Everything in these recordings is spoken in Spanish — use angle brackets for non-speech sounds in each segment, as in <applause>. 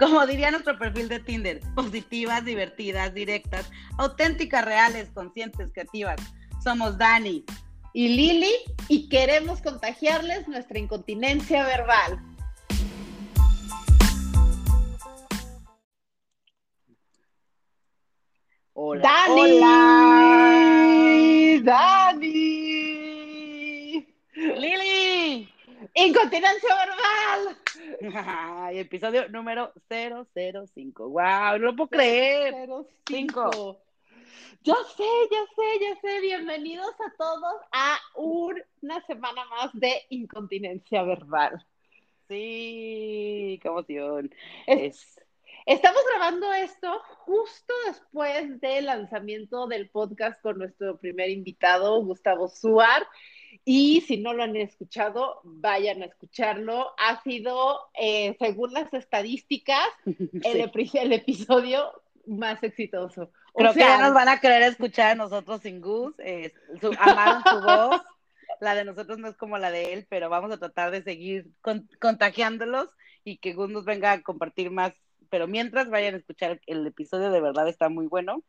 Como diría nuestro perfil de Tinder, positivas, divertidas, directas, auténticas, reales, conscientes, creativas. Somos Dani y Lili y queremos contagiarles nuestra incontinencia verbal. Hola. Dani. Hola. Dani. Lili. Incontinencia verbal. Ay, episodio número 005. Wow, no lo puedo creer. 05. Ya sé, ya sé, ya sé. Bienvenidos a todos a una semana más de incontinencia verbal. Sí, qué emoción. Es- Estamos grabando esto justo después del lanzamiento del podcast con nuestro primer invitado, Gustavo Suar. Y si no lo han escuchado, vayan a escucharlo. Ha sido, eh, según las estadísticas, <laughs> el, episodio más exitoso. O Creo que ya nos van a querer escuchar a nosotros sin Gus. eh, su, amaron su voz. <laughs> La de nosotros no es como la de él, pero vamos a tratar de seguir con- contagiándolos y que Gus nos venga a compartir más. Pero mientras vayan a escuchar el episodio, de verdad está muy bueno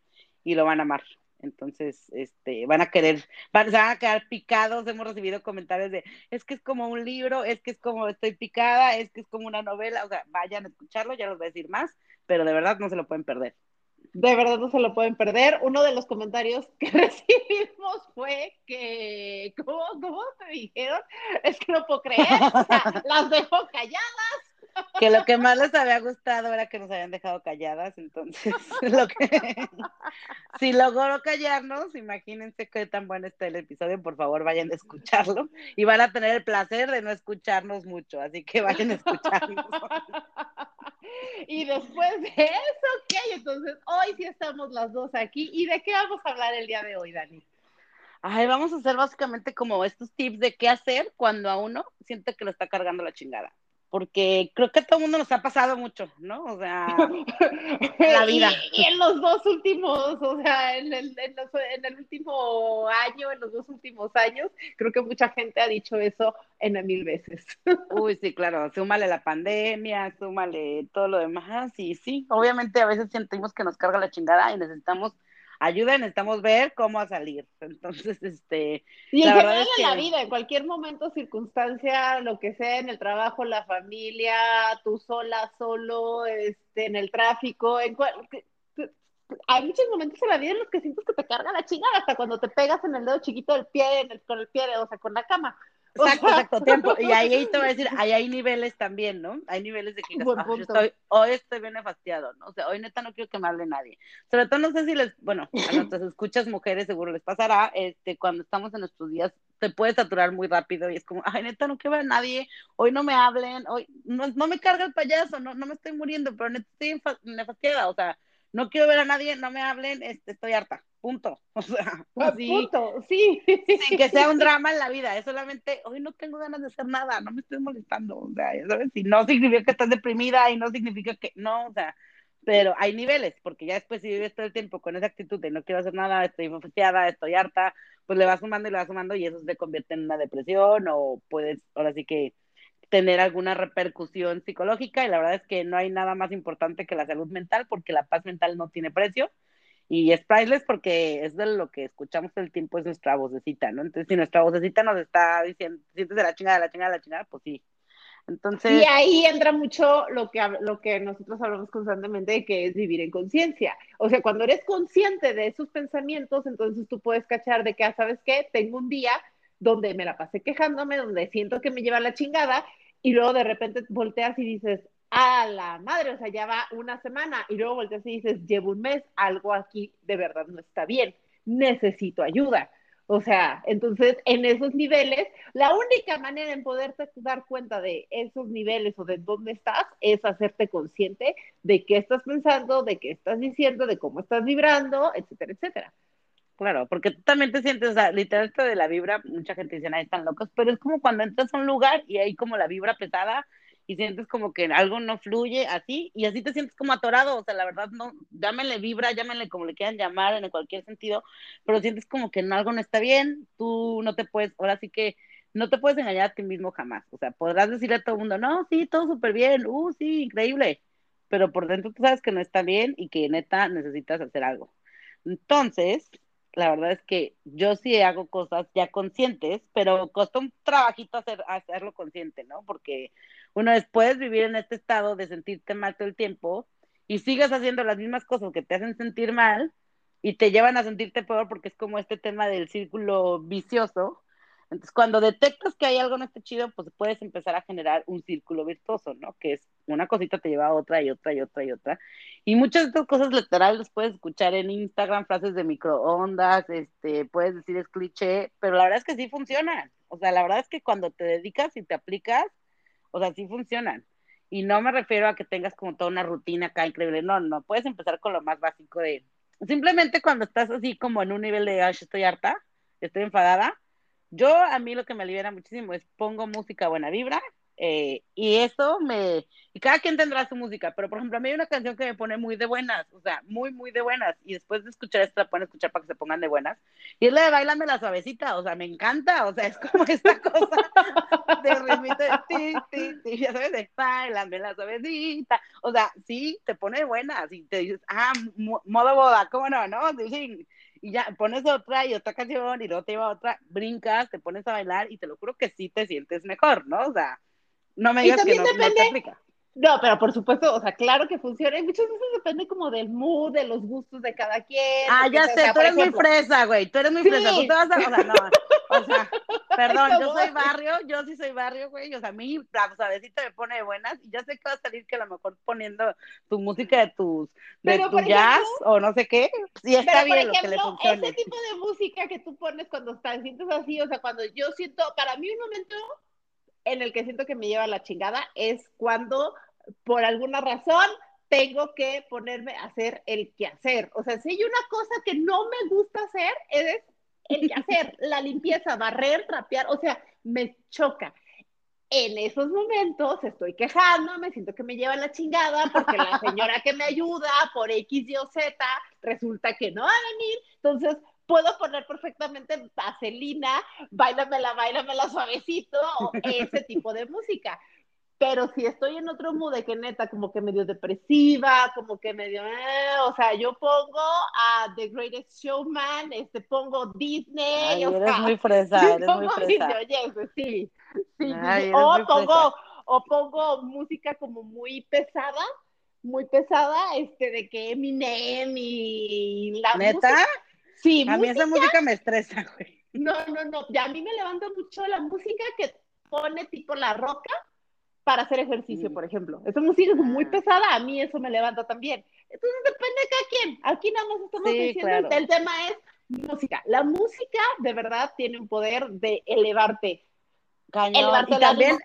y lo van a amar. Entonces, este, van a querer, van, van a quedar picados. Hemos recibido comentarios de, es que es como un libro, es que es como estoy picada, es que es como una novela. O sea, vayan a escucharlo, ya los voy a decir más, pero de verdad no se lo pueden perder. de verdad no se lo pueden perder. Uno de los comentarios que <laughs> recibimos fue que, ¿cómo, cómo te dijeron? Es que no puedo creer, o sea, las dejo calladas. Que lo que más les había gustado era que nos habían dejado calladas, entonces <laughs> lo que si logró callarnos, imagínense qué tan bueno está el episodio, por favor vayan a escucharlo y van a tener el placer de no escucharnos mucho, así que vayan a escucharnos. <laughs> Y después de eso, ¿qué? Entonces, hoy sí estamos las dos aquí. ¿Y de qué vamos a hablar el día de hoy, Dani? Ay, vamos a hacer básicamente como estos tips de qué hacer cuando a uno siente que lo está cargando la chingada. Porque creo que a todo el mundo nos ha pasado mucho, ¿no? O sea, <laughs> La vida. Y, y en los dos últimos, o sea, en el, en, los- en el último año, en los dos últimos años, creo que mucha gente ha dicho eso en mil veces. <laughs> Uy, sí, claro, súmale la pandemia, súmale todo lo demás, y sí, obviamente a veces sentimos que nos carga la chingada y necesitamos ayuda, necesitamos ver cómo salir. <laughs> Entonces, este, Y en La general es en la vida, en cualquier momento, circunstancia, lo que sea, en el trabajo, la familia, tú sola, solo, este, en el tráfico, en cual- hay muchos momentos en la vida en los que sientes que te carga la chingada, hasta cuando te pegas en el dedo chiquito del pie, en el- con el pie, o sea, con la cama. Exacto, <laughs> exacto, tiempo. Y ahí, te voy a decir, ahí hay niveles también, ¿no? Hay niveles de que "Ah, yo estoy, hoy estoy bien fastidiado, ¿no? O sea, hoy neta no quiero que me hable nadie. Sobre todo no sé si les, bueno, a <laughs> nuestras escuchas mujeres seguro les pasará, este, cuando estamos en nuestros días, te puedes saturar muy rápido y es como, ay, neta, no quiero ver a nadie, hoy no me hablen, hoy no, no me carga el payaso, no, no me estoy muriendo, pero neta estoy fastidiada, o sea, no quiero ver a nadie, no me hablen, este, estoy harta, punto. <laughs> O sea, así, Punto, sí. sin que sea un <laughs> drama en la vida, es solamente, hoy no tengo ganas de hacer nada, no me estoy molestando, o sea, ya sabes, y no significa que estás deprimida y no significa que, no, o sea, pero hay niveles, porque ya después si vives todo el tiempo con esa actitud de no quiero hacer nada, estoy fastidiada, estoy harta, pues le vas sumando y le vas sumando y eso se convierte en una depresión o puedes, ahora sí que tener alguna repercusión psicológica y la verdad es que no hay nada más importante que la salud mental porque la paz mental no tiene precio y es priceless porque es de lo que escuchamos el tiempo es nuestra vocecita, ¿no? Entonces si nuestra vocecita nos está diciendo, sientes de la chingada, de la chingada, de la chingada, pues sí. Entonces, Y ahí entra mucho lo que, lo que nosotros hablamos constantemente, que es vivir en conciencia. O sea, cuando eres consciente de esos pensamientos, entonces tú puedes cachar de que, ah, ¿sabes qué? Tengo un día donde me la pasé quejándome, donde siento que me lleva la chingada, y luego de repente volteas y dices, a la madre, o sea, ya va una semana, y luego volteas y dices, llevo un mes, algo aquí de verdad no está bien, necesito ayuda. O sea, entonces en esos niveles, la única manera en poderte dar cuenta de esos niveles o de dónde estás es hacerte consciente de qué estás pensando, de qué estás diciendo, de cómo estás vibrando, etcétera, etcétera. Claro, porque tú también te sientes, o sea, literal esto de la vibra, mucha gente dice, ahí están locos, pero es como cuando entras a un lugar y hay como la vibra pesada y sientes como que algo no fluye así y así te sientes como atorado, o sea, la verdad no, llámenle vibra, llámenle como le quieran llamar en cualquier sentido, pero sientes como que algo no está bien, tú no te puedes, ahora sí que no te puedes engañar a ti mismo jamás, o sea, podrás decirle a todo el mundo, no, sí, todo súper bien, uh, sí, increíble, pero por dentro tú sabes que no está bien y que neta necesitas hacer algo. Entonces, la verdad es que yo sí hago cosas ya conscientes, pero costó un trabajito hacer, hacerlo consciente, ¿no? Porque uno después vivir en este estado de sentirte mal todo el tiempo y sigas haciendo las mismas cosas que te hacen sentir mal y te llevan a sentirte peor porque es como este tema del círculo vicioso. Entonces, cuando detectas que hay algo no está chido, pues puedes empezar a generar un círculo virtuoso, ¿no? Que es una cosita te lleva a otra y otra y otra y otra. Y muchas de estas cosas literales puedes escuchar en Instagram, frases de microondas, este, puedes decir es cliché, pero la verdad es que sí funcionan. O sea, la verdad es que cuando te dedicas y te aplicas, o sea, sí funcionan. Y no me refiero a que tengas como toda una rutina acá increíble, no, no, puedes empezar con lo más básico de, simplemente cuando estás así como en un nivel de, ay, estoy harta, estoy enfadada, yo a mí lo que me libera muchísimo es pongo música buena vibra eh, y eso me, y cada quien tendrá su música, pero por ejemplo, a mí hay una canción que me pone muy de buenas, o sea, muy, muy de buenas, y después de escuchar esta la pueden escuchar para que se pongan de buenas, y es la de Bailame la suavecita, o sea, me encanta, o sea, es como <laughs> esta cosa de ritmito de ti, ti, ti, ya sabes, de Bailame la suavecita, o sea, sí, te pone de buenas, y te dices, ah, modo boda, ¿cómo no, no? y ya pones otra y otra canción y luego te lleva otra, brincas, te pones a bailar y te lo juro que sí te sientes mejor, ¿no? O sea, no me digas que no, depende, no aplica. No, pero por supuesto, o sea, claro que funciona. Y muchas veces depende como del mood, de los gustos de cada quien. Ah, ya sé, tú eres muy fresa, güey. Tú eres muy fresa. Tú te vas a. O sea, no. O sea, <laughs> perdón, yo soy barrio, yo sí soy barrio, güey. O sea, a mí la suavecita me pone de buenas. Y ya sé que va a salir que a lo mejor poniendo tu música de tus. de tu jazz o no sé qué. Sí, está bien lo que le funcione. Ese tipo de música que tú pones cuando estás, sientes así, o sea, cuando yo siento, para mí un momento en el que siento que me lleva la chingada es cuando por alguna razón tengo que ponerme a hacer el quehacer. O sea, si hay una cosa que no me gusta hacer, es el quehacer, <laughs> la limpieza, barrer, trapear, o sea, me choca. En esos momentos estoy quejando, me siento que me lleva la chingada porque la <laughs> señora que me ayuda por X, Y o Z resulta que no va a venir. Entonces, puedo poner perfectamente vaselina, bailamela, bailamela suavecito, o <laughs> ese tipo de música. Pero si estoy en otro mood de que neta, como que medio depresiva, como que medio, eh, o sea, yo pongo a The Greatest Showman, este, pongo Disney, o eres muy fresa, <laughs> eres muy fresa. Oye, sí, sí, o pongo, o pongo música como muy pesada, muy pesada, este, de que Eminem y la ¿Neta? Sí, a mí esa música me estresa, güey. No, no, no. Ya a mí me levanta mucho la música que pone tipo la roca para hacer ejercicio, mm. por ejemplo. Esa música es muy ah. pesada, a mí eso me levanta también. Entonces depende de cada quien. Aquí nada más estamos diciendo, el tema es música. La música de verdad tiene un poder de elevarte. Cañón. y también,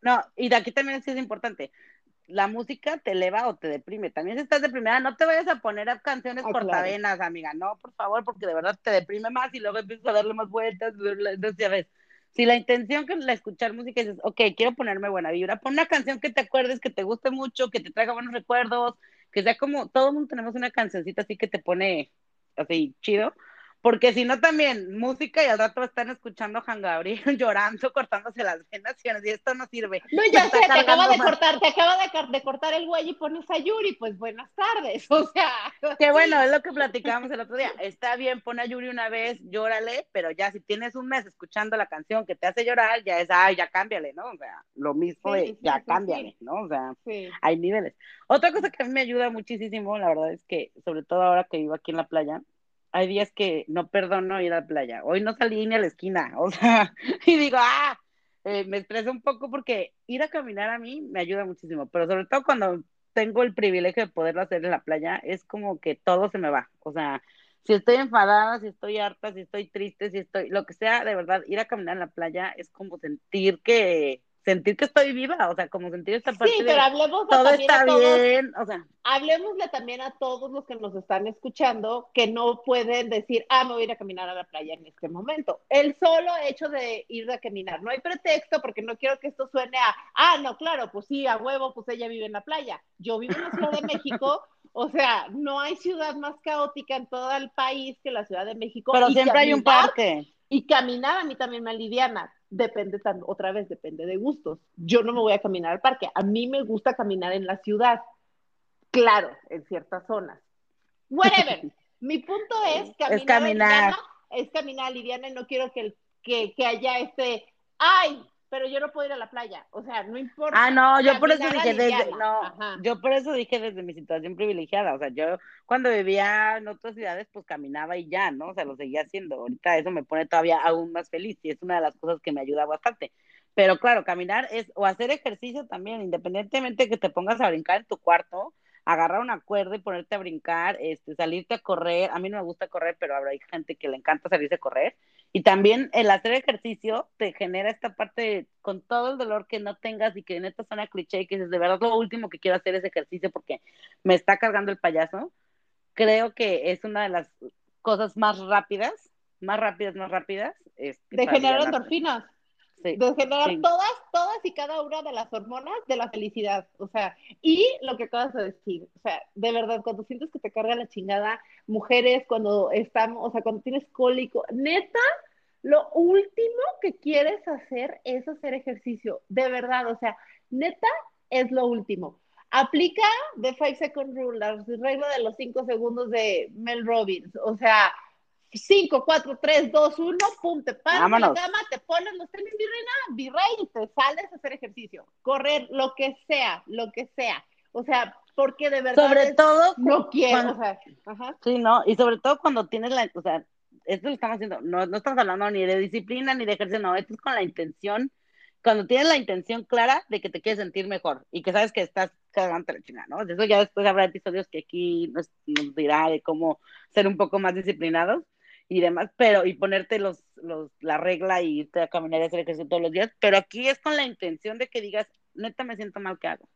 no, y de aquí también sí es importante la música te eleva o te deprime. También si estás deprimida, no te vayas a poner a canciones por portavenas, amiga. No, por favor, porque de verdad te deprime más y luego empiezas a darle más vueltas. Entonces, si la intención que la escuchar música dices, ok, quiero ponerme buena vibra, pon una canción que te acuerdes, que te guste mucho, que te traiga buenos recuerdos, que sea como, todo el mundo tenemos una cancioncita así que te pone así chido porque si no también música y al rato están escuchando a Juan Gabriel <laughs> llorando, cortándose las venas y esto no sirve. No, ya sé, te acaba de cortar, te acaba de, cortar el güey y pones a Yuri, pues buenas tardes, <laughs> o sea. Que bueno, es lo que platicábamos el otro día. Está bien, pon a Yuri una vez, llórale, pero ya si tienes un mes escuchando la canción que te hace llorar, ya es, ay, ya cámbiale, ¿no? O sea, lo mismo ya cámbiale, ¿no? O sea, hay niveles. Otra cosa que a mí me ayuda muchísimo, la verdad es que, sobre todo ahora que vivo aquí en la playa, hay días que no perdono ir a la playa. Hoy no salí ni a la esquina, <laughs> o sea, y digo, ah, eh, me estresa un poco porque ir a caminar a mí me ayuda muchísimo, pero sobre todo cuando tengo el privilegio de poderlo hacer en la playa, es como que todo se me va, o sea, si estoy enfadada, si estoy harta, si estoy triste, si estoy, lo que sea, de verdad, ir a caminar en la playa es como sentir que, sentir que estoy viva, o sea, como sentir esta parte sí, pero hablemos todo también está a todos, bien, o sea, hablemosle también a todos los que nos están escuchando que no pueden decir, ah, me voy a ir a caminar a la playa en este momento. El solo hecho de ir a caminar, no hay pretexto porque no quiero que esto suene a, ah, no, claro, pues sí, a huevo, pues ella vive en la playa. Yo vivo en la Ciudad de <laughs> México, o sea, no hay ciudad más caótica en todo el país que la Ciudad de México. pero siempre hay un parque. Y caminar a mí también me aliviana. Depende, otra vez, depende de gustos. Yo no me voy a caminar al parque. A mí me gusta caminar en la ciudad. Claro, en ciertas zonas. Whatever. <laughs> Mi punto es caminar. caminar. aliviana, es caminar y no quiero que, el- que, que haya este, ay, pero yo no puedo ir a la playa. O sea, no importa. Ah, no, yo por eso dije desde, no, Ajá. yo por eso dije desde mi situación privilegiada, o sea, yo cuando vivía en otras ciudades, pues caminaba y ya, ¿no? O sea, lo seguía haciendo. Ahorita eso me pone todavía aún más feliz y es una de las cosas que me ayuda bastante. Pero claro, caminar es, o hacer ejercicio también, independientemente de que te pongas a brincar en tu cuarto, agarrar una cuerda y ponerte a brincar, este, salirte a correr. A mí no me gusta correr, pero ahora hay gente que le encanta salirse a correr. Y también el hacer ejercicio te genera esta parte de- con todo el dolor que no tengas y que neta suena cliché y que dices, de verdad lo último que quiero hacer es ejercicio porque me está cargando el payaso. Creo que es una de las cosas más rápidas, más rápidas, más rápidas. este, De generar endorfinas. Sí. de generar sí. todas, todas y cada una de las hormonas de la felicidad. O sea, y lo que acabas de decir, o sea, de verdad, cuando sientes que te carga la chingada, mujeres, cuando estamos, o sea, cuando tienes cólico, neta, lo último que quieres hacer es hacer ejercicio, de verdad, o sea, neta es lo último. Aplica The Five Second Rule, la regla de los cinco segundos de Mel Robbins, o sea, 5, 4, 3, 2, 1, pum, te paras de la cama, te pones los tenis virreina, virrey y te sales a hacer ejercicio, correr, lo que sea, lo que sea. O sea, porque de verdad Sobre es- todo, no quiero, cuando- o sea, ajá. Sí, no, y sobre todo cuando tienes la, o sea, esto lo estamos haciendo, no, no estamos hablando ni de disciplina ni de ejercicio, no, esto es con la intención, cuando tienes la intención clara de que te quieres sentir mejor y que sabes que estás cagando la chingada, ¿no? De eso ya después habrá episodios que aquí nos, nos dirá de cómo ser un poco más disciplinados y demás, pero, y ponerte los, los, la regla y irte a caminar y hacer ejercicio todos los días, pero aquí es con la intención de que digas, neta me siento mal, ¿qué hago?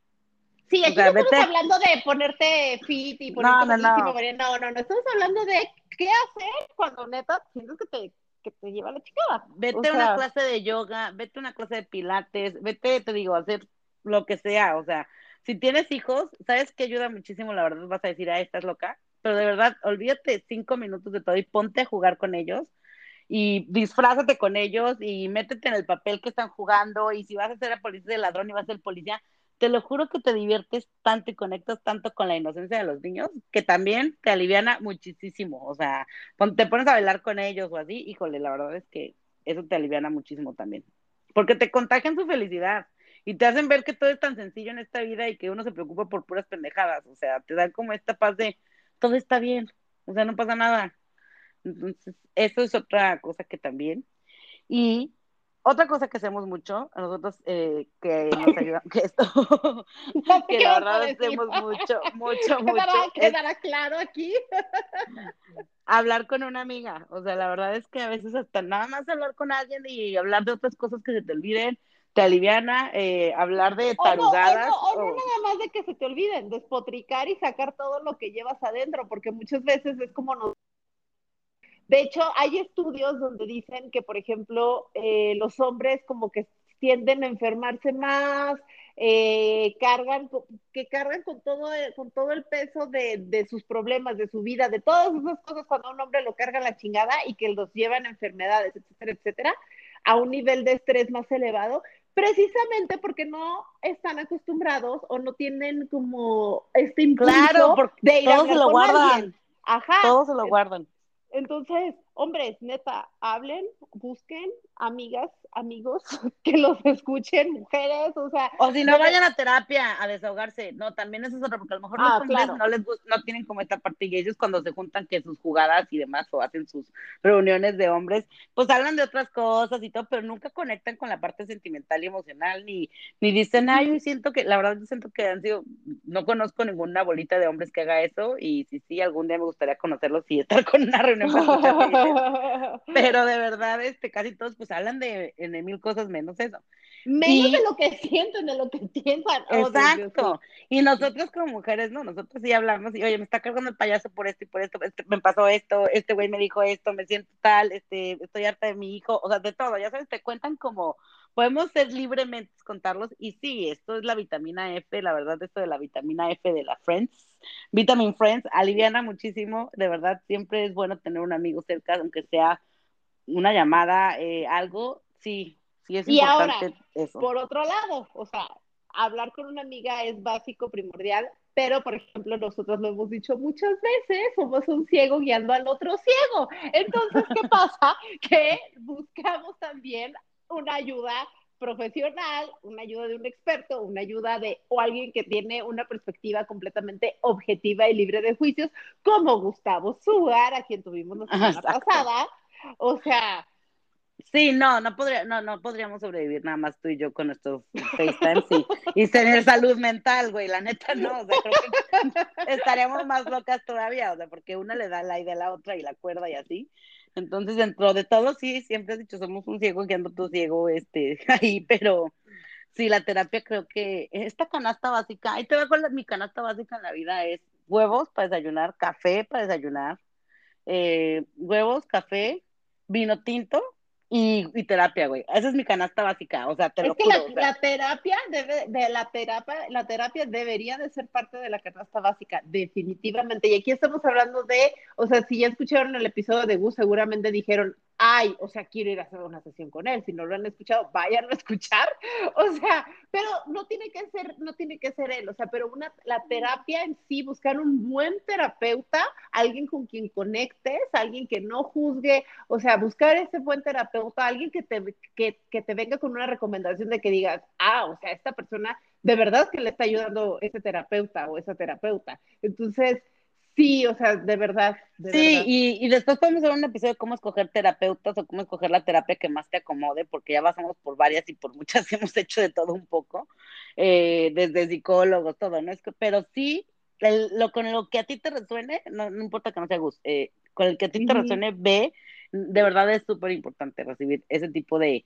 Sí, aquí O sea, no estamos vete- hablando de ponerte fit y ponerte No, no, no. no, no, no, estamos hablando de qué hacer cuando neta sientes que te, que te lleva la chingada. Vete O a una clase de yoga, vete a una clase de pilates, vete, te digo, a hacer lo que sea, o sea, si tienes hijos, ¿sabes qué ayuda muchísimo? La verdad vas a decir, ah, estás loca, pero de verdad, olvídate cinco minutos de todo y ponte a jugar con ellos y disfrázate con ellos y métete en el papel que están jugando y si vas a ser el policía de ladrón y vas a ser policía, te lo juro que te diviertes tanto y conectas tanto con la inocencia de los niños que también te aliviana muchísimo, o sea, te pones a bailar con ellos o así, híjole, la verdad es que eso te aliviana muchísimo también, porque te contagian su felicidad y te hacen ver que todo es tan sencillo en esta vida y que uno se preocupa por puras pendejadas, o sea, te dan como esta paz de todo está bien, o sea, no pasa nada. Entonces, eso es otra cosa que también. Y otra cosa que hacemos mucho, a nosotros eh, que nos ayuda, <laughs> que esto, que ¿Qué la verdad hacemos mucho, <laughs> mucho, mucho, ¿Quedará, es quedará claro aquí? <laughs> hablar con una amiga. O sea, la verdad es que a veces hasta nada más hablar con alguien y hablar de otras cosas que se te olviden, te aliviana, eh, hablar de O no, o tarugadas. no, o no nada más de que se te olviden, despotricar y sacar todo lo que llevas adentro, porque muchas veces es como nos... De hecho, hay estudios donde dicen que, por ejemplo, eh, los hombres como que tienden a enfermarse más, eh, cargan, que cargan con todo, el- con todo el peso de, de sus problemas, de su vida, de todas esas cosas cuando a un hombre lo carga la chingada y que los llevan a enfermedades, etcétera, etcétera, a un nivel de estrés más elevado, precisamente porque no están acostumbrados o no tienen como este impulso Claro, porque de ir a todos se lo guardan. alguien. Ajá. Todos se lo guardan. Entonces, hombres, neta, hablen, busquen amigas, amigos <laughs> que los escuchen, mujeres, o sea. O si no vayan a terapia a desahogarse, no, también eso es otra, porque a lo mejor los ah, hombres no les gusta, no tienen como esta parte y ellos cuando se juntan que sus jugadas y demás o hacen sus reuniones de hombres, pues hablan de otras cosas y todo, pero nunca conectan con la parte sentimental y emocional, ni, ni dicen, ay, yo siento que, la verdad yo siento que han sido, no conozco ninguna bolita de hombres que haga eso y si sí, algún día me gustaría conocerlos y estar con una reunión <laughs> <laughs> pero de verdad, este, casi todos pues hablan de, de mil cosas menos eso. Menos de lo que sienten, de lo que piensan. Oh, exacto. y nosotros como mujeres, no, nosotros sí hablamos y, oye, me está cargando el payaso por esto y por esto, este, me pasó esto, este güey me dijo esto, me siento tal, este, estoy harta de mi hijo, o sea, de todo, ya sabes, te cuentan como, podemos ser libremente contarlos y sí, esto es la vitamina F, la verdad, esto de la vitamina F de la Friends, Vitamin Friends, aliviana muchísimo, de verdad, siempre es bueno tener un amigo cerca, aunque sea una llamada, eh, algo, sí, sí es y importante ahora, Por otro lado, o sea, hablar con una amiga es básico, primordial, pero por ejemplo, nosotros lo hemos dicho muchas veces, somos un ciego guiando al otro ciego. Entonces, ¿qué pasa? <laughs> Que buscamos también una ayuda profesional, una ayuda de un experto, una ayuda de o alguien que tiene una perspectiva completamente objetiva y libre de juicios, como Gustavo Sugar, a quien tuvimos la semana pasada. O sea, Sí, no, no podría, no, no podríamos sobrevivir nada más tú y yo con nuestros FaceTimes y, y tener salud mental, güey, la neta no, o sea, creo que <laughs> estaríamos más locas todavía, o sea, porque una le da la idea a la otra y la cuerda y así. Entonces, dentro de todo, sí, siempre has dicho, somos un ciego ando tu ciego, este, <laughs> ahí, pero sí, la terapia creo que esta canasta básica, ahí te veo con mi canasta básica en la vida es huevos para desayunar, café para desayunar, eh, huevos, café, vino tinto y, terapia, güey. Esa es mi canasta básica, o sea, te es lo que la, terapia debe, de la terapia, la terapia debería de ser parte de la canasta básica, definitivamente. Y aquí estamos hablando de, o sea, si ya escucharon el episodio de Gus, seguramente dijeron, ay, o sea, quiero ir a hacer una sesión con él. Si no lo han escuchado, vayan a escuchar. <laughs> O sea, pero no tiene que ser, no tiene que ser él. O sea, pero una, la terapia en sí, buscar un buen terapeuta, alguien con quien conectes, alguien que no juzgue, o sea, buscar ese buen terapeuta, alguien que te, que, que te venga con una recomendación de que digas, ah, o sea, esta persona de verdad que le está ayudando ese terapeuta o esa terapeuta. Entonces, Sí, o sea, de verdad. sí, Y, y, después podemos hacer un episodio de cómo escoger terapeutas o cómo escoger la terapia que más te acomode, porque ya pasamos por varias y por muchas <laughs> hemos hecho de todo un poco, eh, desde psicólogos, todo, ¿no? Es que, pero sí, lo con lo que a ti te resuene, no, no importa que no sea gusto, eh, con el que a ti te resuene, ve, de verdad es súper importante recibir ese tipo de,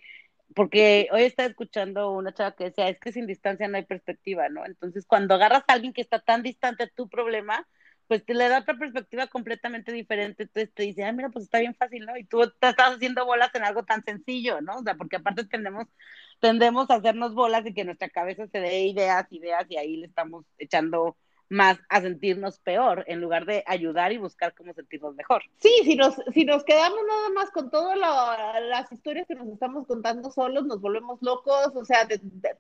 porque hoy estaba escuchando una chava que decía, es que sin distancia no hay perspectiva, ¿no? Entonces, cuando agarras a alguien que está tan distante de tu problema, pues te le da otra perspectiva completamente diferente. Entonces te dice, ah, mira, pues está bien fácil, ¿no? Y tú te estás haciendo bolas en algo tan sencillo, ¿no? O sea, porque aparte tendemos, tendemos a hacernos bolas y que nuestra cabeza se dé ideas, ideas, y ahí le estamos echando más a sentirnos peor, en lugar de ayudar y buscar cómo sentirnos mejor. Sí, si nos, si nos quedamos nada más con todas las historias que nos estamos contando solos, nos volvemos locos, o sea,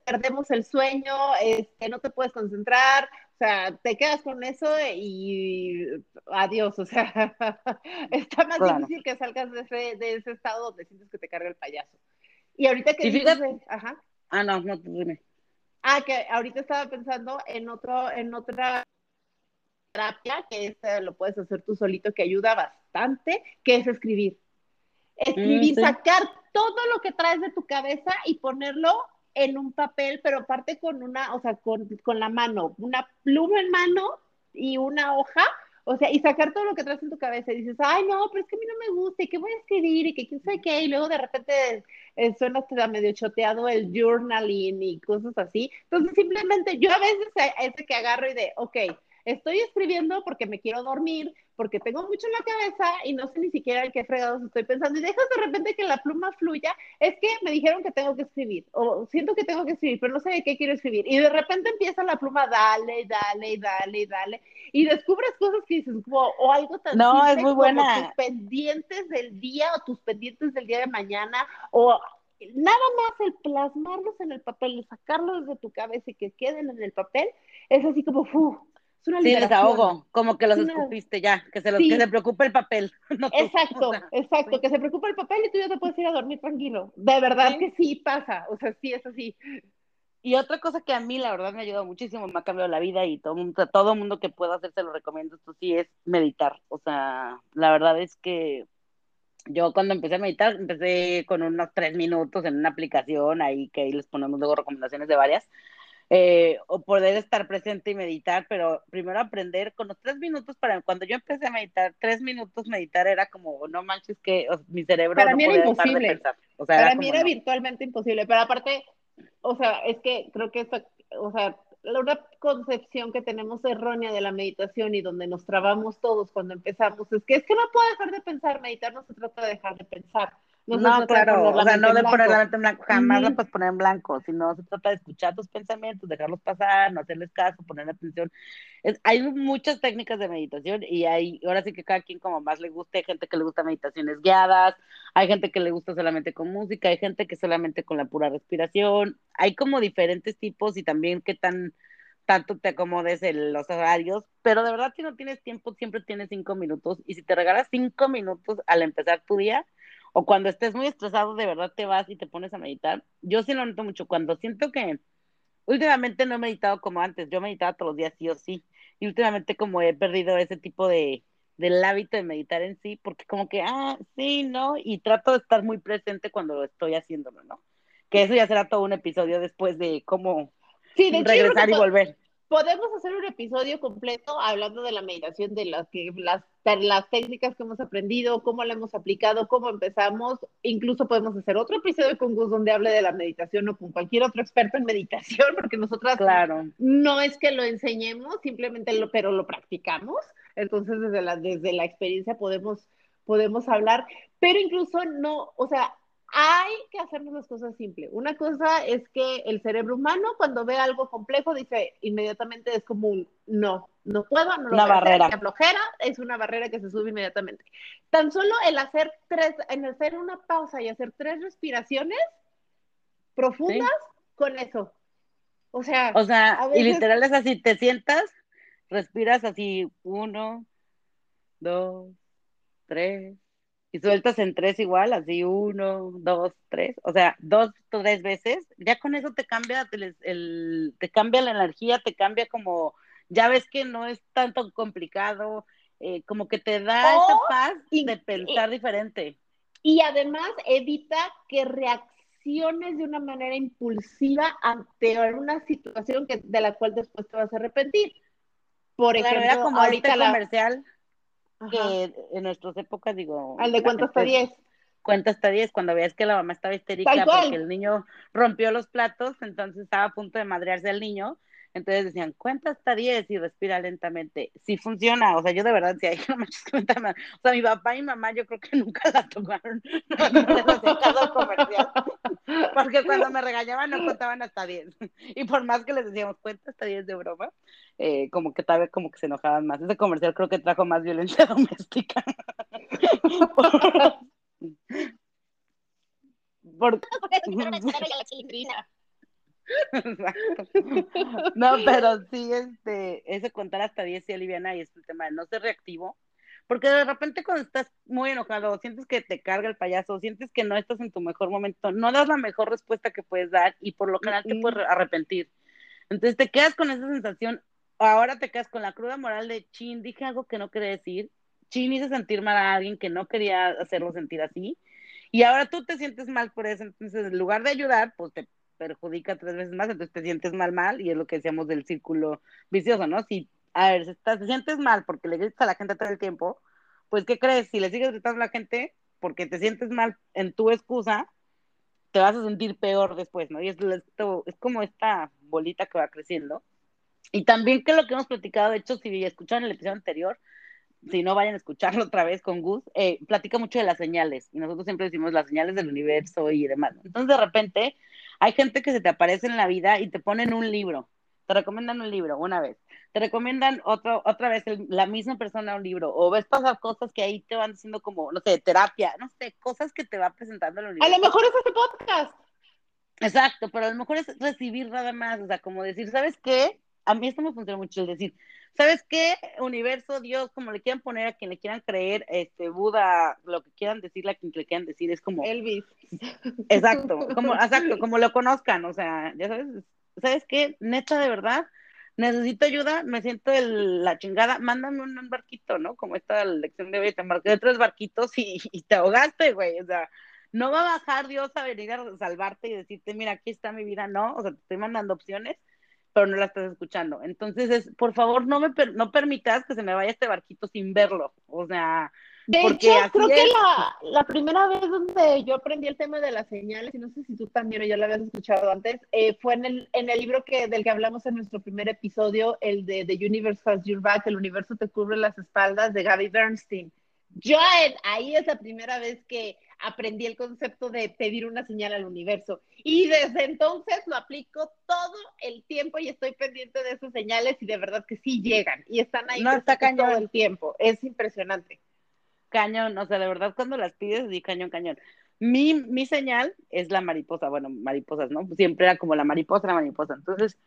perdemos el sueño, este, no te puedes concentrar, o sea, te quedas con eso y adiós, o sea, <laughs> está más difícil que salgas de ese, de ese estado donde sientes que te carga el payaso. Y ahorita que... dices, ajá. Ah, no, no, dime. Ah, que ahorita estaba pensando en otro, en otra terapia, que este lo puedes hacer tú solito, que ayuda bastante, que es escribir. Escribir, mm, sacar todo lo que traes de tu cabeza y ponerlo en un papel, pero aparte con una, o sea, con, con la mano, una pluma en mano y una hoja, o sea, y sacar todo lo que traes en tu cabeza. Y dices, ay, no, pero es que a mí no me gusta, y que voy a escribir, y que quién sabe qué, y luego de repente eh, suena hasta medio choteado el journaling y cosas así. Entonces, simplemente yo a veces ese que agarro y de, ok, estoy escribiendo porque me quiero dormir, porque tengo mucho en la cabeza y no sé ni siquiera en qué fregados estoy pensando y dejas de repente que la pluma fluya, es que me dijeron que tengo que escribir o siento que tengo que escribir, pero no sé de qué quiero escribir y de repente empieza la pluma, dale, dale, dale, dale y descubres cosas que dices, o algo tan no, es muy buena. tus pendientes del día o tus pendientes del día de mañana o nada más el plasmarlos en el papel, sacarlos de tu cabeza y que queden en el papel, es así como, ¡fu! Es una Sí, liberación. desahogo, como que los Es una- escupiste ya, que se, los, Sí. que se preocupe el papel. <laughs> no. Exacto, exacto, sí. que se preocupa el papel y tú ya te puedes ir a dormir tranquilo. De verdad Sí. que sí pasa, o sea, sí es así. Y otra cosa que a mí la verdad me ha ayudado muchísimo, me ha cambiado la vida y todo mundo, todo mundo que pueda hacer se lo recomiendo, esto sí es meditar. O sea, la verdad es que yo cuando empecé a meditar, empecé con unos tres minutos en una aplicación ahí que ahí les ponemos luego recomendaciones de varias. Eh, o poder estar presente y meditar, pero primero aprender con los tres minutos para cuando yo empecé a meditar, tres minutos meditar era como, no manches que o mi cerebro Para no mí era podía dejar de imposible. pensar. O sea, Para era mí era no. virtualmente imposible, pero aparte, o sea, es que creo que esta, o sea, la- una concepción que tenemos errónea de la meditación y donde nos trabamos todos cuando empezamos es que es que no puedo dejar de pensar, meditar no se trata de dejar de pensar. No, No, claro, la o sea, no de poner la mente en blanco, jamás la Ujú. puedes poner en blanco, sino se trata de escuchar tus pensamientos, dejarlos pasar, no hacerles caso, poner atención. Es- hay muchas técnicas de meditación y hay, ahora sí que cada quien como más le guste, hay gente que le gusta meditaciones guiadas, hay gente que le gusta solamente con música, hay gente que solamente con la pura respiración, hay como diferentes tipos y también qué tan tanto te acomodes en los horarios, pero de verdad si no tienes tiempo, siempre tienes cinco minutos y si te regalas cinco minutos al empezar tu día, o cuando estés muy estresado, de verdad te vas y te pones a meditar. Yo sí lo noto mucho cuando siento que últimamente no he meditado como antes, yo meditaba todos los días sí o sí, y últimamente como he perdido ese tipo de del hábito de meditar en sí, porque como que, ah, sí, ¿no? Y trato de estar muy presente cuando lo estoy haciéndolo, ¿no? Que eso ya será todo un episodio después de cómo Sí, de hecho, regresar que y volver. Podemos hacer un episodio completo hablando de la meditación, de las, que, las, técnicas que hemos aprendido, cómo la hemos aplicado, cómo empezamos. Incluso podemos hacer otro episodio con Gus donde hable de la meditación o con cualquier otro experto en meditación, <laughs> porque nosotras Claro. no es que lo enseñemos, simplemente lo, pero lo practicamos. Entonces, desde la, desde la experiencia podemos, podemos hablar, pero incluso no, o sea, hay que hacernos las cosas simples. Una cosa es que el cerebro humano, cuando ve algo complejo, dice inmediatamente es como un no, no puedo, no lo Una hacer, barrera. me flojera, es una barrera que se sube inmediatamente. Tan solo el hacer tres, en hacer una pausa y hacer tres respiraciones profundas con eso. O sea, O sea, y literal es así, te sientas, respiras así, uno, dos, tres, y sueltas en tres igual, así, uno, dos, tres, o sea, dos, tres veces, ya con eso te cambia el, el- te cambia la energía, te cambia como, ya ves que no es tanto complicado, eh, como que te da esa paz y- de pensar diferente. y además evita que reacciones de una manera impulsiva ante una situación que, de la cual después te vas a arrepentir. Por Claro, ejemplo, era como ahorita este la... comercial Ajá, que en nuestras épocas, digo... al de cuenta hasta gente- 10. cuenta hasta 10 cuando veías que la mamá estaba histérica porque el niño rompió los platos, entonces estaba a punto de madrearse el niño. Entonces decían, cuenta hasta 10 y respira lentamente. Sí funciona, o sea, yo de verdad, si <laughs> hay no manches, cuenta más. O sea, mi papá y mamá yo creo que <laughs> nunca la tomaron, <laughs> no, no les hacía caso al comercial, porque cuando me regañaban no contaban hasta 10. Y por más que les decíamos, cuenta hasta 10 de broma, eh, como que tal vez como que se enojaban más. Ese comercial creo que trajo más violencia doméstica. Por- Exacto. <laughs> No, pero sí, este, ese contar hasta 10 sí aliviana y es el tema de no ser reactivo. Porque de repente cuando estás muy enojado, sientes que te carga el payaso, sientes que no estás en tu mejor momento, no das la mejor respuesta que puedes dar y por lo general te puedes arrepentir. Entonces te quedas con esa sensación, ahora te quedas con la cruda moral de, chin, dije algo que no quería decir, chin, hice sentir mal a alguien que no quería hacerlo sentir así, y ahora tú te sientes mal por eso, entonces en lugar de ayudar, pues te perjudica tres veces más, entonces te sientes mal, mal, y es lo que decíamos del círculo vicioso, ¿no? Si, a ver, si estás, te sientes mal porque le gritas a la gente todo el tiempo, pues, ¿qué crees? Si le sigues gritando a la gente porque te sientes mal en tu excusa, te vas a sentir peor después, ¿no? Y es, esto, es como esta bolita que va creciendo. Y también que lo que hemos platicado, de hecho, si escucharon el episodio anterior, si no vayan a escucharlo otra vez con Gus, eh, platica mucho de las señales. Y nosotros siempre decimos las señales del universo y demás. Entonces, de repente, hay gente que se te aparece en la vida y te ponen un libro. Te recomiendan un libro una vez. Te recomiendan otro, otra vez el, la misma persona un libro. O ves pasar cosas que ahí te van diciendo como, no sé, terapia, no sé, cosas que te va presentando el A universo. lo mejor es este podcast. Exacto, pero a lo mejor es recibir nada más, o sea, como decir, ¿sabes qué? a mí esto me funciona mucho, es decir, ¿sabes qué? Universo, Dios, como le quieran poner a quien le quieran creer, este, Buda, lo que quieran decirle a quien le quieran decir, es como... Elvis. Exacto, <laughs> como, exacto, como lo conozcan, o sea, ya sabes, ¿sabes qué? Neta, de verdad, necesito ayuda, me siento el, la chingada, mándame un, barquito, ¿no? Como esta lección de hoy, te embarqué tres barquitos y, y te ahogaste, güey, o sea, no va a bajar Dios a venir a salvarte y decirte, mira, aquí está mi vida, no, o sea, te estoy mandando opciones, pero no la estás escuchando. Entonces, es, por favor, no me no permitas que se me vaya este barquito sin verlo, o sea... De hecho, creo que la, la, primera vez donde yo aprendí el tema de las señales, y no sé si tú también o ya lo habías escuchado antes, eh, fue en el, en el libro que, del que hablamos en nuestro primer episodio, el de The Universe Has Your Back, El Universo te cubre las espaldas, de Gaby Bernstein. Yo ahí es la primera vez que aprendí el concepto de pedir una señal al universo. Y desde entonces lo aplico todo el tiempo y estoy pendiente de esas señales y de verdad que sí llegan y están ahí no, está cañón. todo el tiempo. Es impresionante. Cañón, o sea, de verdad cuando las pides, di cañón, cañón. Mi, mi señal es la mariposa, bueno, mariposas, ¿no? Siempre era como la mariposa, la mariposa. Entonces,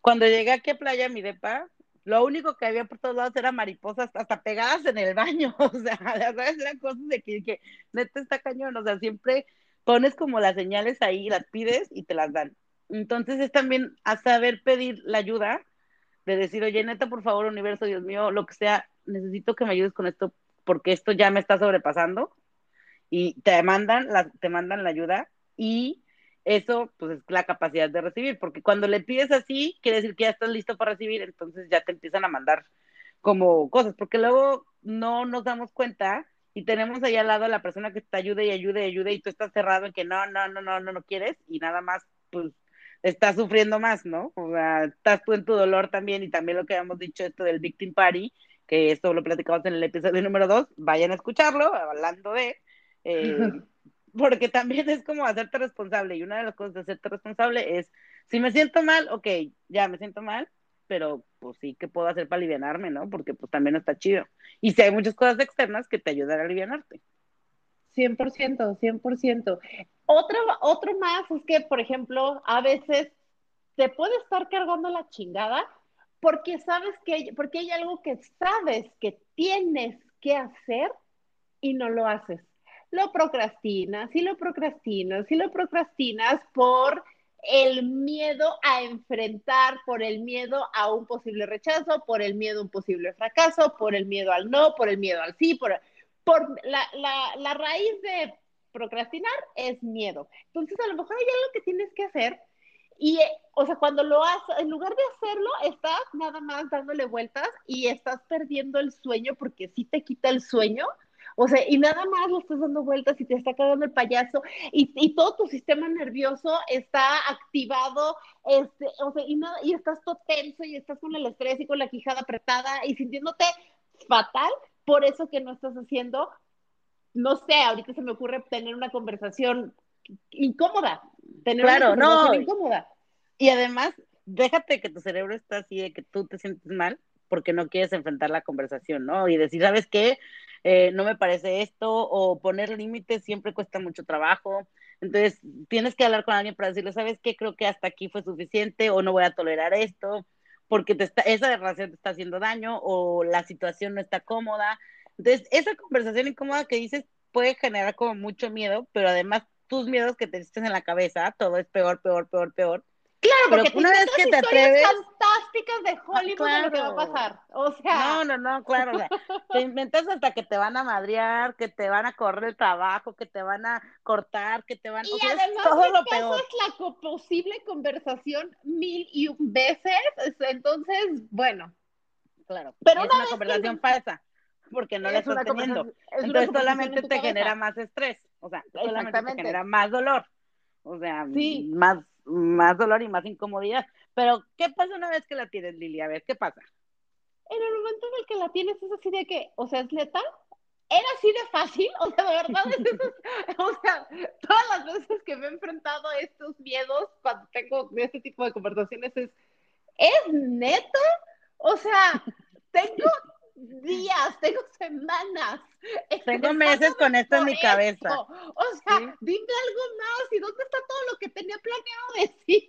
cuando llegué aquí a Playa Mi Depa, lo único que había por todos lados eran mariposas hasta pegadas en el baño, <laughs> o sea, ¿sabes? Eran cosas de que, que neta está cañón, o sea, siempre pones como las señales ahí, las pides y te las dan. Entonces es también a saber pedir la ayuda, de decir, oye, neta, por favor, universo, Dios mío, lo que sea, necesito que me ayudes con esto, porque esto ya me está sobrepasando, y te mandan la, te mandan la ayuda, y eso pues es la capacidad de recibir, porque cuando le pides así, quiere decir que ya estás listo para recibir, entonces ya te empiezan a mandar como cosas, porque luego no nos damos cuenta y tenemos ahí al lado a la persona que te ayude y ayude y ayude y tú estás cerrado en que no, no, no, no, no, no quieres y nada más, pues estás sufriendo más, ¿no? O sea, estás tú en tu dolor también y también lo que habíamos dicho esto del victim party, que esto lo platicamos en el episodio número dos, vayan a escucharlo, hablando de... Eh, porque también es como hacerte responsable y una de las cosas de hacerte responsable es, si me siento mal, ok, ya me siento mal, pero pues sí, ¿qué puedo hacer para aliviarme, no? Porque pues también está chido. Y si hay muchas cosas externas que te ayudan a aliviarte. 100%, 100%. Otro, otro más es que, por ejemplo, a veces te puede estar cargando la chingada porque sabes que, porque hay algo que sabes que tienes que hacer y no lo haces lo procrastinas y lo procrastinas y lo procrastinas por el miedo a enfrentar, por el miedo a un posible rechazo, por el miedo a un posible fracaso, por el miedo al no, por el miedo al sí, por, por la, la, la raíz de procrastinar es miedo. Entonces, a lo mejor hay algo que tienes que hacer y, o sea, cuando lo haces, en lugar de hacerlo, estás nada más dándole vueltas y estás perdiendo el sueño porque sí te quita el sueño o sea, y nada más lo estás dando vueltas y te está cagando el payaso y, y todo tu sistema nervioso está activado, este, o sea, y, nada, y estás todo tenso y estás con el estrés y con la quijada apretada y sintiéndote fatal por eso que no estás haciendo, no sé, ahorita se me ocurre tener una conversación incómoda, tener claro, una conversación no. incómoda. Y además, déjate que tu cerebro está así de que tú te sientes mal porque no quieres enfrentar la conversación, ¿no? Y decir, ¿sabes qué? Eh, no me parece esto, o poner límites siempre cuesta mucho trabajo. Entonces, tienes que hablar con alguien para decirle, ¿sabes qué? Creo que hasta aquí fue suficiente, o no voy a tolerar esto, porque te está, esa relación te está haciendo daño, o la situación no está cómoda. Entonces, esa conversación incómoda que dices puede generar como mucho miedo, pero además tus miedos que te dices en la cabeza, todo es peor, peor, peor, peor, Claro, porque una vez que te atreves fantásticas de Hollywood ah, lo que va a pasar. O sea, no, no, no, claro, o sea, te inventas hasta que te van a madrear, que te van a correr el trabajo, que te van a cortar, que te van y o sea, además todo lo peor. es la posible conversación mil y un veces, entonces, bueno, claro, pero es una conversación falsa porque no la estás teniendo. Entonces solamente te genera más estrés, o sea, solamente te genera más dolor. O sea, sí. más más dolor y más incomodidad. Pero, ¿qué pasa una vez que la tienes, Lili? A ver, ¿qué pasa? En el momento en el que la tienes es así de que, o sea, es letal. Era así de fácil, o sea, de verdad, es, <laughs> o sea, todas las veces que me he enfrentado a estos miedos cuando tengo este tipo de conversaciones es, ¿es neto? O sea, tengo días, tengo semanas. Tengo meses con esto en mi cabeza. O sea, dime algo más. ¿Y dónde está todo lo que tenía planeado <laughs> decir?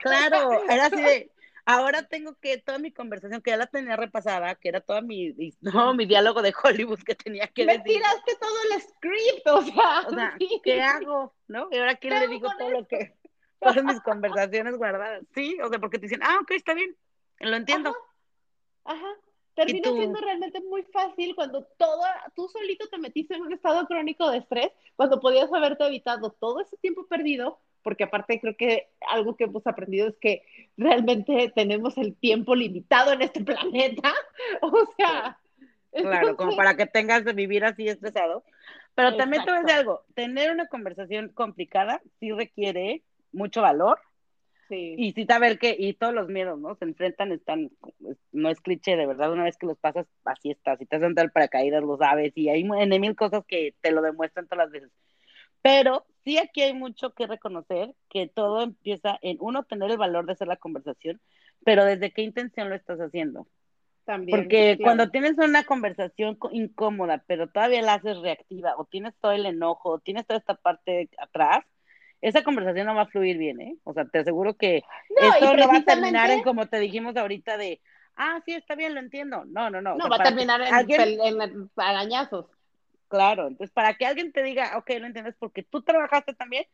claro, era así de, ahora tengo que toda mi conversación, que ya la tenía repasada, que era todo mi, <laughs> no, mi diálogo de Hollywood que tenía que Me tiraste todo el script, o sea. O sea, ¿qué hago? ¿No? Y ahora quién le digo todo lo que, todas mis conversaciones guardadas. Sí, o sea, porque te dicen, ah, ok, está bien, lo entiendo. Ajá. Termina siendo realmente muy fácil cuando todo, tú solito te metiste en un estado crónico de estrés, cuando podías haberte evitado todo ese tiempo perdido porque aparte creo que algo que hemos aprendido es que realmente tenemos el tiempo limitado en este <laughs> planeta. O sea. Claro, como para que tengas de vivir así estresado. Pero también te voy a decir algo, tener una conversación complicada sí requiere mucho valor. Sí. Y sí saber que, y todos los miedos, ¿no? Se enfrentan, están, no es cliché, de verdad, una vez que los pasas, así estás. Si te has para paracaídas, lo sabes, y hay en mil cosas que te lo demuestran todas las veces. Pero sí aquí hay mucho que reconocer, que todo empieza en uno, tener el valor de hacer la conversación, pero desde qué intención lo estás haciendo. También. Porque cuando tienes una conversación incómoda, pero todavía la haces reactiva, o tienes todo el enojo, o tienes toda esta parte atrás, esa conversación no va a fluir bien, ¿eh? O sea, te aseguro que esto no va a terminar en como te dijimos ahorita de, ah, sí, está bien, lo entiendo. No, no, no. No, va a terminar en, en arañazos. Claro, entonces para que alguien te diga, ok, lo entiendes porque tú trabajaste también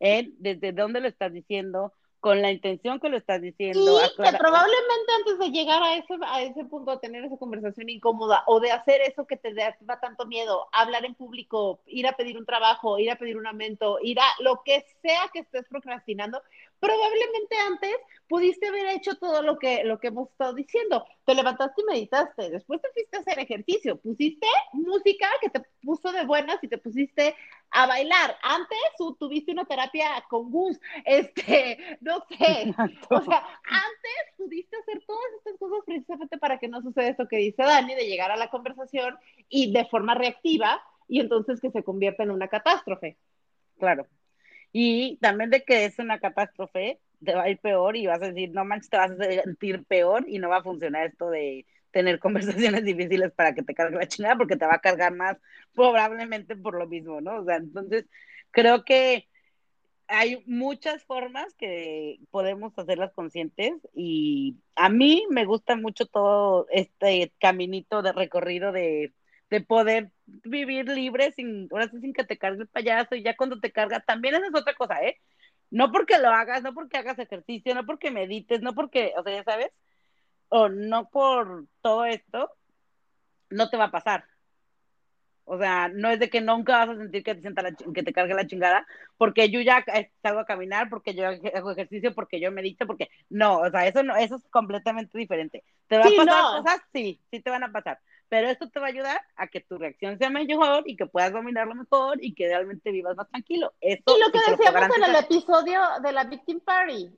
en desde dónde lo estás diciendo, con la intención que lo estás diciendo. Sí, que probablemente antes de llegar a ese, a ese punto, de tener esa conversación incómoda o de hacer eso que te da, tanto miedo, hablar en público, ir a pedir un trabajo, ir a pedir un aumento, ir a lo que sea que estés procrastinando, probablemente antes pudiste haber hecho todo lo que, lo que hemos estado diciendo. Te levantaste y meditaste, después te fuiste a hacer ejercicio, pusiste música que te puso de buenas y te pusiste a bailar. Antes tuviste una terapia con Gus, <laughs> este, no sé. O sea, antes pudiste hacer todas estas cosas precisamente para que no suceda esto que dice Dani, de llegar a la conversación y de forma reactiva y entonces que se convierta en una catástrofe. Claro. Y también de que es una catástrofe, te va a ir peor y vas a decir, no manches, te vas a sentir peor y no va a funcionar esto de tener <laughs> conversaciones difíciles para que te cargue la chingada porque te va a cargar más probablemente por lo mismo, ¿no? O sea, entonces creo que hay muchas formas que podemos hacerlas conscientes y a mí me gusta mucho todo este caminito de recorrido de de poder vivir libre sin, ahora sí, sin que te cargue el payaso y ya cuando te carga, también esa es otra cosa, ¿eh? No porque lo hagas, no porque hagas ejercicio, no porque medites, no porque, o sea, ya sabes, o no por todo esto, no te va a pasar. O sea, no es de que nunca vas a sentir que te, sienta que te cargue la chingada, porque yo ya salgo a caminar, porque yo hago ejercicio, porque yo medito, porque no, o sea, eso no, eso es completamente diferente. ¿Te va a pasar cosas? Sí, sí te van a pasar pero esto te va a ayudar a que tu reacción sea mejor y que puedas dominarlo mejor y que realmente vivas más tranquilo. Esto y lo que decíamos en el episodio de la Victim Party,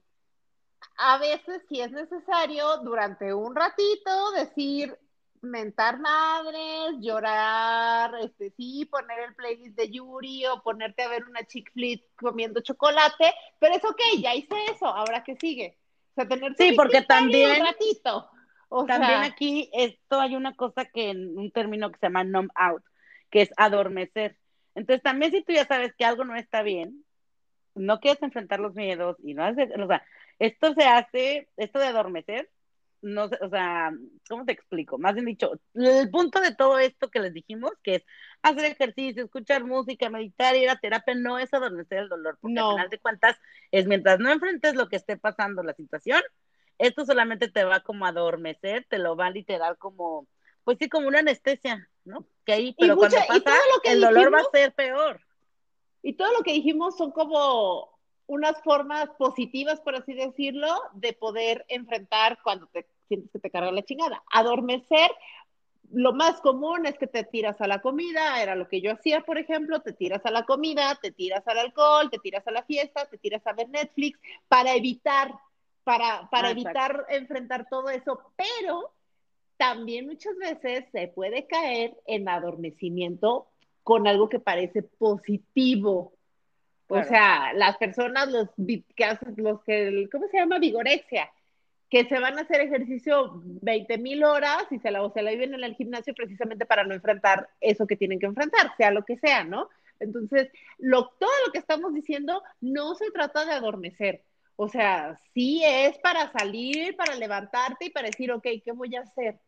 a veces si es necesario durante un ratito decir mentar madres, llorar, este sí, poner el playlist de Yuri o ponerte a ver una chick flit comiendo chocolate, pero es ok, ya hice eso, ahora que sigue. O sea, tener sí, porque también un ratito. También aquí esto hay una cosa que en un término que se llama numb out, que es adormecer. Entonces también si tú ya sabes que algo no está bien, no quieres enfrentar los miedos y no haces, o sea, esto se hace, esto de adormecer, no sé, o sea, ¿cómo te explico? Más bien dicho, el punto de todo esto que les dijimos, que es hacer ejercicio, escuchar música, meditar, ir a terapia, no es adormecer el dolor, porque al final de cuentas es mientras no enfrentes lo que esté pasando, la situación, esto solamente te va como a adormecer, te lo va literal como, pues sí, como una anestesia, ¿no? Que ahí, pero cuando pasa, el dolor va a ser peor. Y todo lo que dijimos son como unas formas positivas, por así decirlo, de poder enfrentar cuando te sientes que te carga la chingada. Adormecer, lo más común es que te tiras a la comida, era lo que yo hacía, por ejemplo, te tiras a la comida, te tiras al alcohol, te tiras a la fiesta, te tiras a ver Netflix, para evitar para, para evitar enfrentar todo eso, pero también muchas veces se puede caer en adormecimiento con algo que parece positivo. O sea, las personas, los que hacen, los que, ¿cómo se llama? Vigorexia, que se van a hacer ejercicio 20 mil horas y se la, o se la viven en el gimnasio precisamente para no enfrentar eso que tienen que enfrentar, sea lo que sea, ¿no? Entonces, lo, todo lo que estamos diciendo no se trata de adormecer, O sea, sí es para salir, para levantarte y para decir, ok, ¿qué voy a hacer?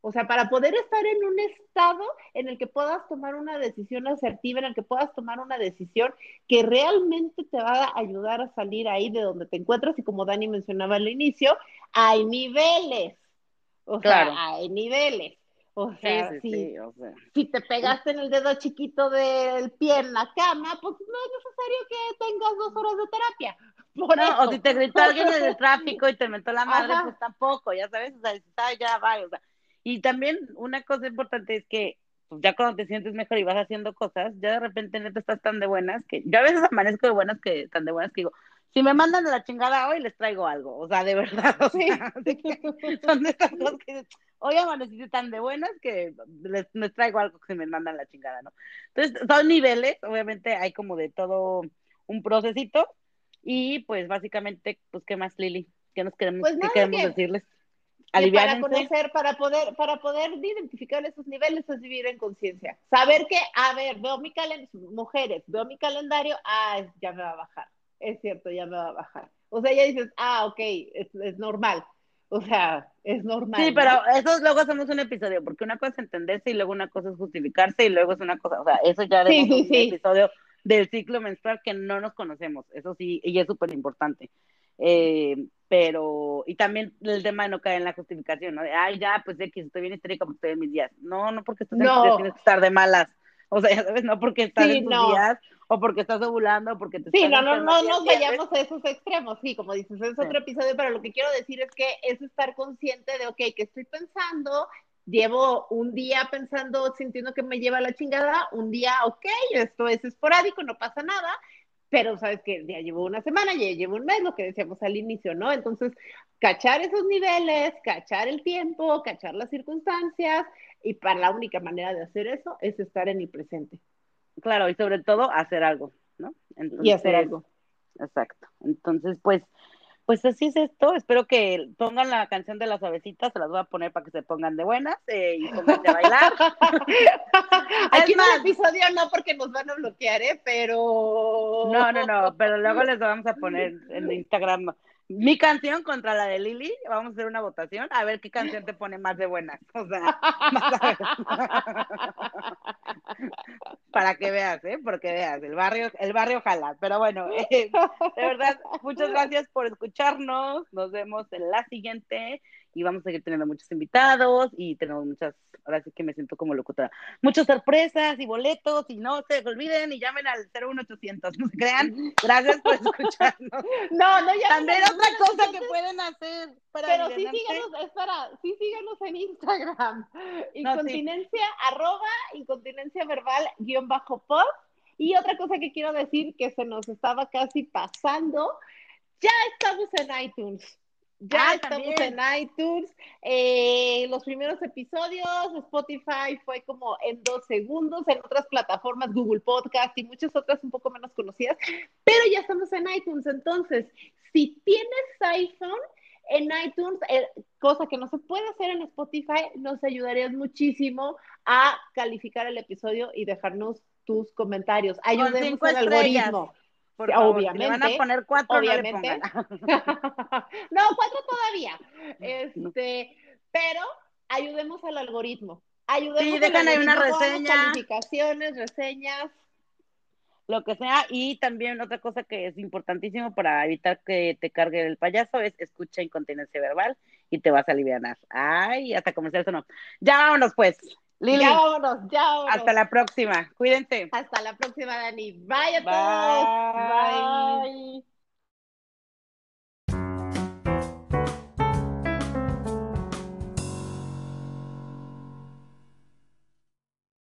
O sea, para poder estar en un estado en el que puedas tomar una decisión asertiva, en el que puedas tomar una decisión que realmente te va a ayudar a salir ahí de donde te encuentras. Y como Dani mencionaba al inicio, hay niveles. O sea, hay niveles. O sea, si, si te pegaste en el dedo chiquito del pie en la cama, pues no es necesario que tengas dos horas de terapia. No, o si te gritó alguien en el <laughs> tráfico y te metió la madre, pues tampoco, ya sabes, o sea, ya va, o sea, y también una cosa importante es que pues, ya cuando te sientes mejor y vas haciendo cosas, ya de repente no te estás tan de buenas que yo a veces amanezco de buenas que tan de buenas que digo, si me mandan a la chingada hoy les traigo algo, o sea, de verdad, <laughs> o sea, son de estas cosas que hoy amanecí tan de buenas que les, traigo algo que se me mandan a la chingada, ¿no? Entonces, son niveles, obviamente hay como de todo un procesito y pues básicamente, pues, ¿qué más, Lili? ¿Qué nos queremos, pues ¿qué queremos decirles? para conocer, para poder, para poder identificar esos niveles es vivir en conciencia. Saber que, a ver, veo mi calendario, mujeres, veo mi calendario, ah, ya me va a bajar. Es cierto, ya me va a bajar. O sea, ya dices, ah, ok, es, es normal. O sea, es normal. Sí, pero eso luego hacemos un episodio, porque una cosa es entenderse y luego una cosa es justificarse y luego es una cosa, o sea, eso ya es un episodio del ciclo menstrual que no nos conocemos, eso sí, y es súper importante. Eh, pero, y también el tema de no caer en la justificación, ¿no? De, ay, ya, pues que estoy bien histérica porque estoy en mis días. No, no porque estás no. en tienes que estar de malas. O sea, ya sabes, no porque estás en tus días, o porque estás ovulando, o porque te Sí, no, no, no nos vayamos a esos extremos, sí, como dices, es otro episodio, pero lo que quiero decir es que es estar consciente de, ok, que estoy pensando, llevo un día pensando, sintiendo que me lleva la chingada, un día, ok, esto es esporádico, no pasa nada, pero sabes que ya llevo una semana, ya llevo un mes, lo que decíamos al inicio, ¿no? Entonces, cachar esos niveles, cachar el tiempo, cachar las circunstancias, y para la única manera de hacer eso es estar en el presente. Claro, y sobre todo hacer algo, ¿no? y hacer algo. Exacto. Entonces, pues, pues así es esto. Espero que pongan la canción de las abecitas, se las voy a poner para que se pongan de buenas eh, y pongan a bailar. <laughs> Aquí en el episodio no, porque nos van a bloquear, ¿eh? Pero. No, no, no, pero luego les vamos a poner en Instagram mi canción contra la de Lili, vamos a hacer una votación, a ver qué canción te pone más de buenas. O sea, <laughs> <laughs> para que veas, ¿eh? Porque veas, el barrio, el barrio jala. Pero bueno, <laughs> eh, de verdad, muchas gracias por escucharnos. Nos vemos en la siguiente y vamos a seguir teniendo muchos invitados y tenemos muchas, ahora sí que me siento como locutora, muchas sorpresas y boletos y no se olviden y llamen al 01800, no se crean. Gracias por escucharnos. <laughs> No, no, ya. También otra cosa que pueden hacer para Pero sí síganos, espera, sí síganos en Instagram. <laughs> Incontinencia, arroba, incontinencia verbal, guion bajo post. Y otra cosa que quiero decir que se nos estaba casi pasando, ya estamos en iTunes. Ya ah, estamos en iTunes. Eh, los primeros episodios, Spotify fue como en dos segundos, en otras plataformas, Google Podcast y muchas otras un poco menos conocidas, pero ya estamos en iTunes. Entonces, si tienes iPhone, en iTunes, eh, cosa que no se puede hacer en Spotify, nos ayudarías muchísimo a calificar el episodio y dejarnos tus comentarios. Ayudemos al algoritmo obviamente. van a poner cuatro, obviamente. <laughs> No, cuatro todavía. <laughs> Este, pero ayudemos al algoritmo. Ayudemos sí, dejan ahí una reseña. Calificaciones, reseñas. Lo que sea. Y también otra cosa que es importantísimo para evitar que te cargue el payaso es escucha incontinencia verbal y te vas a aliviar. Ay, hasta comercial eso no. Ya vámonos pues. Lili. Ya vámonos, ya vámonos. Hasta la próxima. Cuídense. Hasta la próxima, Dani. Bye a todos. Bye.